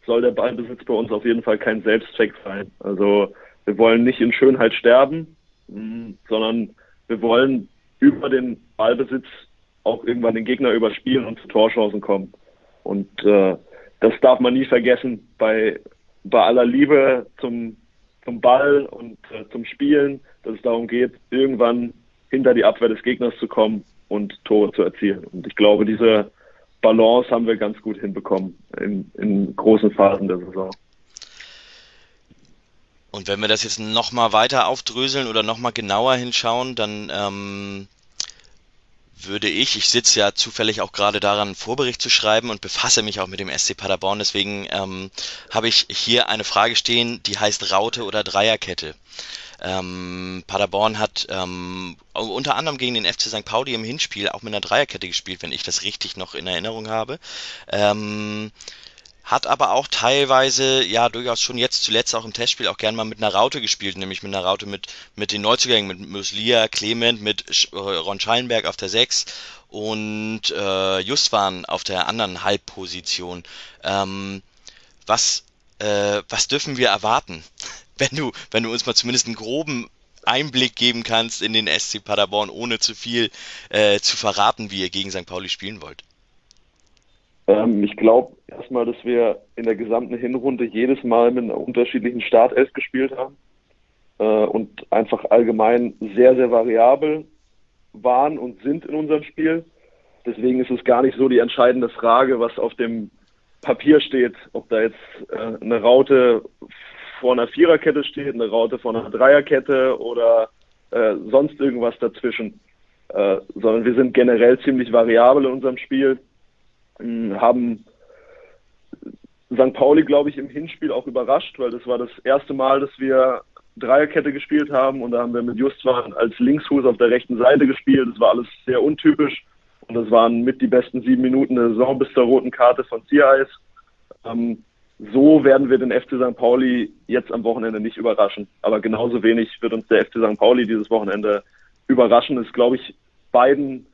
soll der Ballbesitz bei uns auf jeden Fall kein Selbstzweck sein. Also wir wollen nicht in Schönheit sterben, mh, mm, sondern wir wollen über den Ballbesitz auch irgendwann den Gegner überspielen und zu Torchancen kommen. Und äh, das darf man nie vergessen bei, bei aller Liebe zum, zum Ball und äh, zum Spielen, dass es darum geht, irgendwann hinter die Abwehr des Gegners zu kommen und Tore zu erzielen. Und ich glaube, diese Balance haben wir ganz gut hinbekommen in, in großen Phasen der Saison. Und wenn wir das jetzt nochmal weiter aufdröseln oder nochmal genauer hinschauen, dann ähm, würde ich, ich sitze ja zufällig auch gerade daran, einen Vorbericht zu schreiben und befasse mich auch mit dem SC Paderborn, deswegen ähm, habe ich hier eine Frage stehen, die heißt Raute oder Dreierkette. Ähm, Paderborn hat ähm, unter anderem gegen den FC St. Pauli im Hinspiel auch mit einer Dreierkette gespielt, wenn ich das richtig noch in Erinnerung habe. Ähm, hat aber auch teilweise, ja, durchaus schon jetzt zuletzt auch im Testspiel auch gern mal mit einer Raute gespielt, nämlich mit einer Raute mit, mit den Neuzugängen, mit Muslia, Clement, mit äh, Ron Schallenberg auf der 6 und äh, Justwan auf der anderen Halbposition. Ähm, was, äh, was dürfen wir erwarten? Wenn du, wenn du uns mal zumindest einen groben Einblick geben kannst in den SC Paderborn, ohne zu viel äh, zu verraten, wie ihr gegen St. Pauli spielen wollt. Ähm, ich glaube erstmal, dass wir in der gesamten Hinrunde jedes Mal mit einer unterschiedlichen Startelf gespielt haben äh, und einfach allgemein sehr, sehr variabel waren und sind in unserem Spiel. Deswegen ist es gar nicht so die entscheidende Frage, was auf dem Papier steht, ob da jetzt äh, eine Raute vor einer Viererkette steht, eine Raute vor einer Dreierkette oder äh, sonst irgendwas dazwischen, äh, sondern wir sind generell ziemlich variabel in unserem Spiel haben St. Pauli, glaube ich, im Hinspiel auch überrascht, weil das war das erste Mal, dass wir Dreierkette gespielt haben und da haben wir mit Justwan als Linksfuß auf der rechten Seite gespielt. Das war alles sehr untypisch und das waren mit die besten sieben Minuten der Saison bis zur roten Karte von Ziereis. Ähm, so werden wir den FC St. Pauli jetzt am Wochenende nicht überraschen. Aber genauso wenig wird uns der FC St. Pauli dieses Wochenende überraschend ist, glaube ich, beiden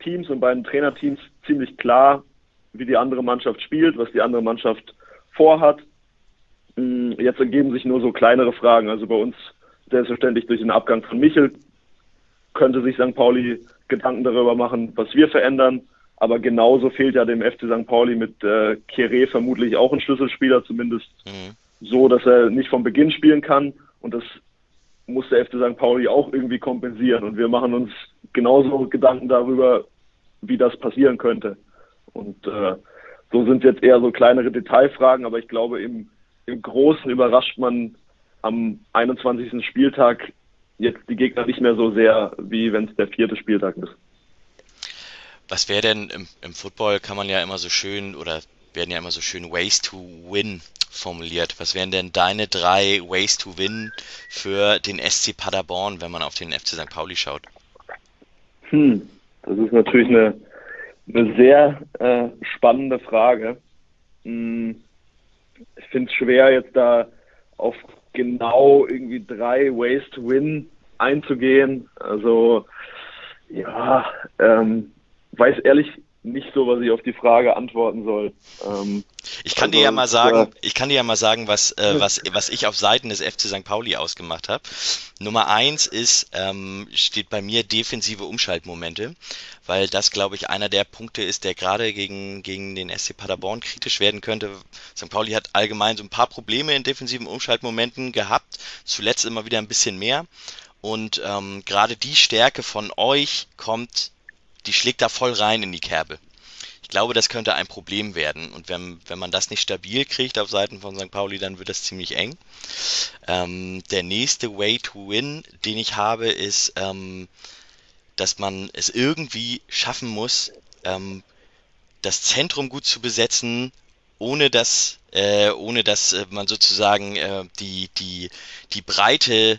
Teams und beiden Trainerteams ziemlich klar, wie die andere Mannschaft spielt, was die andere Mannschaft vorhat. Mm, jetzt ergeben sich nur so kleinere Fragen. Also bei uns selbstverständlich durch den Abgang von Michel könnte sich St. Pauli Gedanken darüber machen, was wir verändern. Aber genauso fehlt ja dem FC St. Pauli mit äh, Kere vermutlich auch ein Schlüsselspieler, zumindest mhm. so, dass er nicht vom Beginn spielen kann. Und das muss der FC St. Pauli auch irgendwie kompensieren. Und wir machen uns genauso Gedanken darüber, wie das passieren könnte. Und äh, so sind jetzt eher so kleinere Detailfragen, aber ich glaube, im, im Großen überrascht man am 21. Spieltag jetzt die Gegner nicht mehr so sehr, wie wenn es der vierte Spieltag ist. Was wäre denn im, im Football kann man ja immer so schön oder werden ja immer so schön Ways to Win formuliert. Was wären denn deine drei Ways to Win für den SC Paderborn, wenn man auf den FC St. Pauli schaut? Hm, das ist natürlich eine, eine sehr äh, spannende Frage. Hm, ich finde es schwer, jetzt da auf genau irgendwie drei Ways to Win einzugehen. Also ja, ähm, weiß ehrlich nicht so, was ich auf die Frage antworten soll. Ähm, ich kann also, dir ja mal sagen, äh, ich kann dir ja mal sagen, was, äh, was, was ich auf Seiten des FC St. Pauli ausgemacht habe. Nummer eins ist, ähm, steht bei mir defensive Umschaltmomente, weil das, glaube ich, einer der Punkte ist, der gerade gegen, gegen den SC Paderborn kritisch werden könnte. St. Pauli hat allgemein so ein paar Probleme in defensiven Umschaltmomenten gehabt, zuletzt immer wieder ein bisschen mehr. Und ähm, gerade die Stärke von euch kommt die schlägt da voll rein in die Kerbe. Ich glaube, das könnte ein Problem werden. Und wenn, wenn man das nicht stabil kriegt auf Seiten von St. Pauli, dann wird das ziemlich eng. Ähm, der nächste Way to Win, den ich habe, ist, ähm, dass man es irgendwie schaffen muss, ähm, das Zentrum gut zu besetzen, ohne dass, äh, ohne dass äh, man sozusagen äh, die, die, die Breite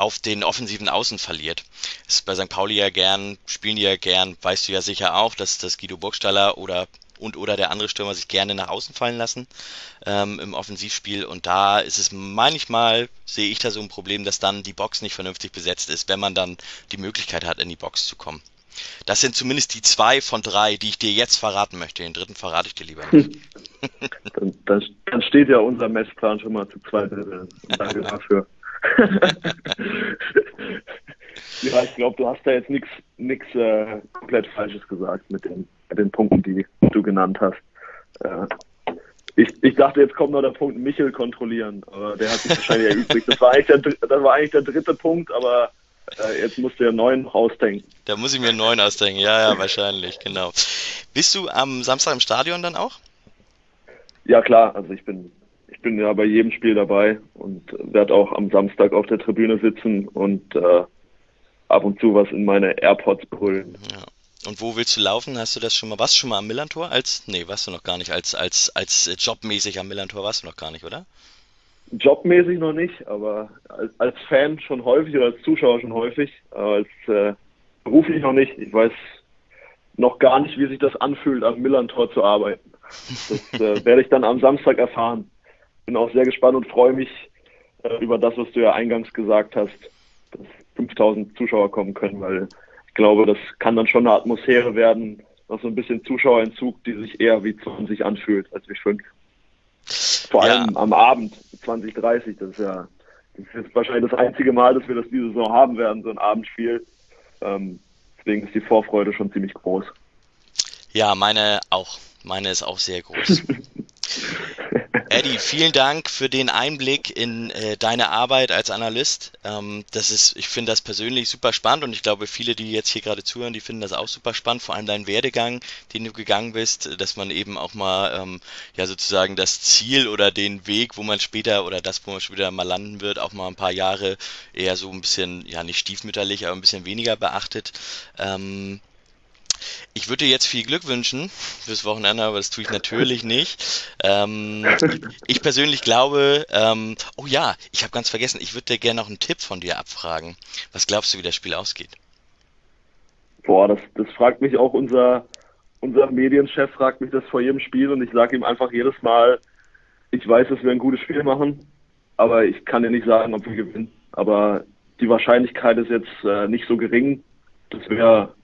auf den offensiven Außen verliert. Das ist bei St. Pauli ja gern, spielen die ja gern, weißt du ja sicher auch, dass, dass Guido Burgstaller oder und oder der andere Stürmer sich gerne nach außen fallen lassen ähm, im Offensivspiel. Und da ist es manchmal, sehe ich da so ein Problem, dass dann die Box nicht vernünftig besetzt ist, wenn man dann die Möglichkeit hat, in die Box zu kommen. Das sind zumindest die zwei von drei, die ich dir jetzt verraten möchte. Den dritten verrate ich dir lieber nicht. dann, dann, dann steht ja unser Messplan schon mal zu zweit. Danke dafür. ja, ich glaube, du hast da jetzt nichts äh, komplett Falsches gesagt mit den, mit den Punkten, die du genannt hast. Äh, ich, ich dachte, jetzt kommt noch der Punkt Michel kontrollieren, aber der hat sich wahrscheinlich erübrigt. Das war eigentlich der, das war eigentlich der dritte Punkt, aber äh, jetzt musst du ja neuen ausdenken. Da muss ich mir neuen ausdenken, ja, ja, wahrscheinlich, genau. Bist du am Samstag im Stadion dann auch? Ja, klar, also ich bin ich bin ja bei jedem Spiel dabei und werde auch am Samstag auf der Tribüne sitzen und äh, ab und zu was in meine AirPods brüllen. Ja. Und wo willst du laufen? Hast du das schon mal? Warst du schon mal am Millantor? Als, nee, warst du noch gar nicht. Als, als, als jobmäßig am Millantor warst du noch gar nicht, oder? Jobmäßig noch nicht, aber als, als Fan schon häufig oder als Zuschauer schon häufig. Aber als äh, beruflich noch nicht. Ich weiß noch gar nicht, wie sich das anfühlt, am Millantor zu arbeiten. Das äh, werde ich dann am Samstag erfahren bin auch sehr gespannt und freue mich äh, über das, was du ja eingangs gesagt hast, dass 5000 Zuschauer kommen können, weil ich glaube, das kann dann schon eine Atmosphäre werden, noch so ein bisschen Zuschauerentzug, die sich eher wie 20 anfühlt als wie 5. Vor allem ja. am Abend, 2030, das ist ja das ist wahrscheinlich das einzige Mal, dass wir das diese Saison haben werden, so ein Abendspiel. Ähm, deswegen ist die Vorfreude schon ziemlich groß. Ja, meine auch. Meine ist auch sehr groß. Eddie, vielen Dank für den Einblick in äh, deine Arbeit als Analyst. Ähm, das ist, ich finde das persönlich super spannend und ich glaube, viele, die jetzt hier gerade zuhören, die finden das auch super spannend, vor allem dein Werdegang, den du gegangen bist, dass man eben auch mal, ähm, ja, sozusagen das Ziel oder den Weg, wo man später oder das, wo man später mal landen wird, auch mal ein paar Jahre eher so ein bisschen, ja, nicht stiefmütterlich, aber ein bisschen weniger beachtet. Ähm, ich würde dir jetzt viel Glück wünschen fürs Wochenende, aber das tue ich natürlich nicht. Ähm, ich persönlich glaube, ähm, oh ja, ich habe ganz vergessen, ich würde dir gerne noch einen Tipp von dir abfragen. Was glaubst du, wie das Spiel ausgeht? Boah, das, das fragt mich auch unser, unser Medienchef, fragt mich das vor jedem Spiel und ich sage ihm einfach jedes Mal, ich weiß, dass wir ein gutes Spiel machen, aber ich kann dir nicht sagen, ob wir gewinnen. Aber die Wahrscheinlichkeit ist jetzt äh, nicht so gering, das wäre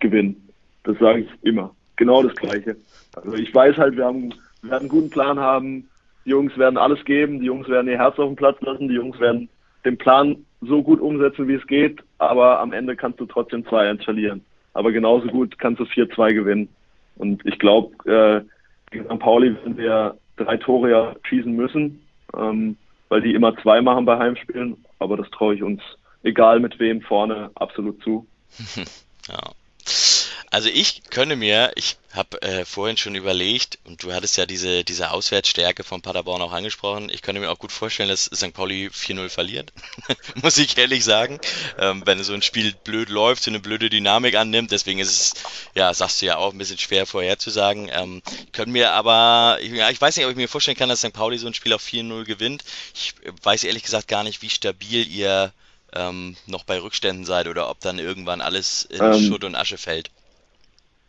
Gewinn. Das sage ich immer. Genau das Gleiche. Also ich weiß halt, wir haben, wir werden einen guten Plan haben. Die Jungs werden alles geben. Die Jungs werden ihr Herz auf den Platz lassen. Die Jungs werden den Plan so gut umsetzen, wie es geht. Aber am Ende kannst du trotzdem 2-1 verlieren. Aber genauso gut kannst du 4-2 gewinnen. Und ich glaube, äh, gegen St. Pauli werden wir drei Tore ja schießen müssen, ähm, weil die immer zwei machen bei Heimspielen. Aber das traue ich uns, egal mit wem vorne, absolut zu. ja. Also ich könnte mir, ich habe äh, vorhin schon überlegt, und du hattest ja diese, diese Auswärtsstärke von Paderborn auch angesprochen, ich könnte mir auch gut vorstellen, dass St. Pauli 4-0 verliert, muss ich ehrlich sagen, ähm, wenn so ein Spiel blöd läuft, so eine blöde Dynamik annimmt, deswegen ist es, ja, sagst du ja auch, ein bisschen schwer vorherzusagen. Ähm, können mir aber, ja, ich weiß nicht, ob ich mir vorstellen kann, dass St. Pauli so ein Spiel auf 4-0 gewinnt. Ich weiß ehrlich gesagt gar nicht, wie stabil ihr ähm, noch bei Rückständen seid oder ob dann irgendwann alles in ähm, Schutt und Asche fällt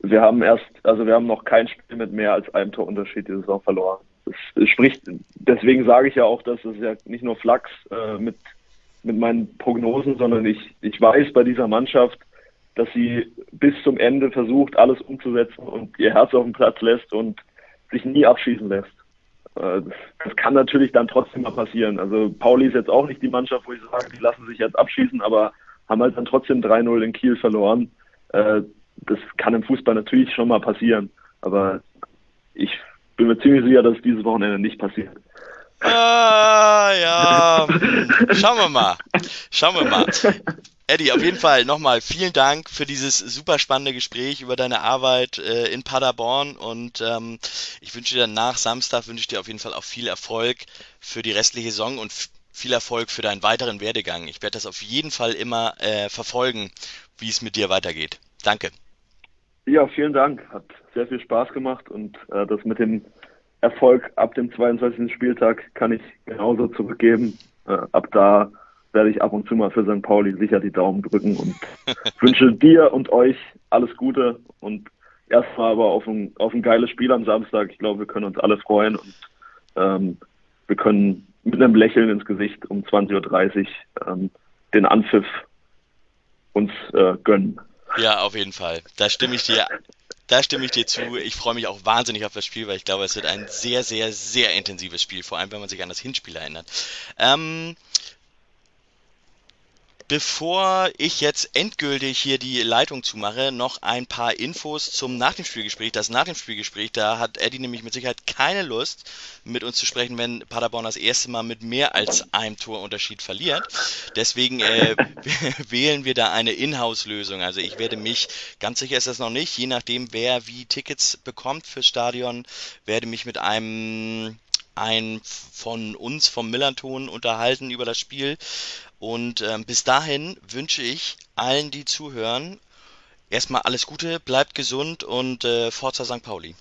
wir haben erst, also wir haben noch kein Spiel mit mehr als einem Torunterschied die Saison verloren. Das, spricht, deswegen sage ich ja auch, dass es ja nicht nur Flachs äh, mit, mit meinen Prognosen, sondern ich, ich weiß bei dieser Mannschaft, dass sie bis zum Ende versucht, alles umzusetzen und ihr Herz auf den Platz lässt und sich nie abschießen lässt. Äh, das, das kann natürlich dann trotzdem mal passieren. Also Pauli ist jetzt auch nicht die Mannschaft, wo ich sage, die lassen sich jetzt abschießen, aber haben halt dann trotzdem 3-0 in Kiel verloren. Das kann im Fußball natürlich schon mal passieren, aber ich bin mir ziemlich sicher, dass es dieses Wochenende nicht passiert. Ah, ja. Schauen wir mal. Schauen wir mal. Eddie, auf jeden Fall nochmal vielen Dank für dieses super spannende Gespräch über deine Arbeit äh, in Paderborn und ähm, ich wünsche dir nach Samstag wünsche ich dir auf jeden Fall auch viel Erfolg für die restliche Saison und viel Erfolg für deinen weiteren Werdegang. Ich werde das auf jeden Fall immer äh, verfolgen, wie es mit dir weitergeht. Danke. Ja, vielen Dank. Hat sehr viel Spaß gemacht und äh, das mit dem Erfolg ab dem 22. Spieltag kann ich genauso zurückgeben. Äh, ab da werde ich ab und zu mal für St. Pauli sicher die Daumen drücken und wünsche dir und euch alles Gute und erstmal aber auf ein, auf ein geiles Spiel am Samstag. Ich glaube, wir können uns alle freuen und ähm, wir können mit einem Lächeln ins Gesicht um 20.30 Uhr ähm, den Anpfiff uns äh, gönnen. Ja, auf jeden Fall. Da stimme ich dir, da stimme ich dir zu. Ich freue mich auch wahnsinnig auf das Spiel, weil ich glaube, es wird ein sehr, sehr, sehr intensives Spiel, vor allem wenn man sich an das Hinspiel erinnert. Ähm, Bevor ich jetzt endgültig hier die Leitung zumache, noch ein paar Infos zum Nach dem Spielgespräch. Das Nach dem Spielgespräch, da hat Eddie nämlich mit Sicherheit keine Lust, mit uns zu sprechen, wenn Paderborn das erste Mal mit mehr als einem Torunterschied verliert. Deswegen äh, wählen wir da eine Inhouse-Lösung. Also ich werde mich, ganz sicher ist das noch nicht, je nachdem wer wie Tickets bekommt fürs Stadion, werde mich mit einem ein von uns vom Millanton unterhalten über das Spiel und ähm, bis dahin wünsche ich allen, die zuhören, erstmal alles Gute, bleibt gesund und äh, Forza St. Pauli.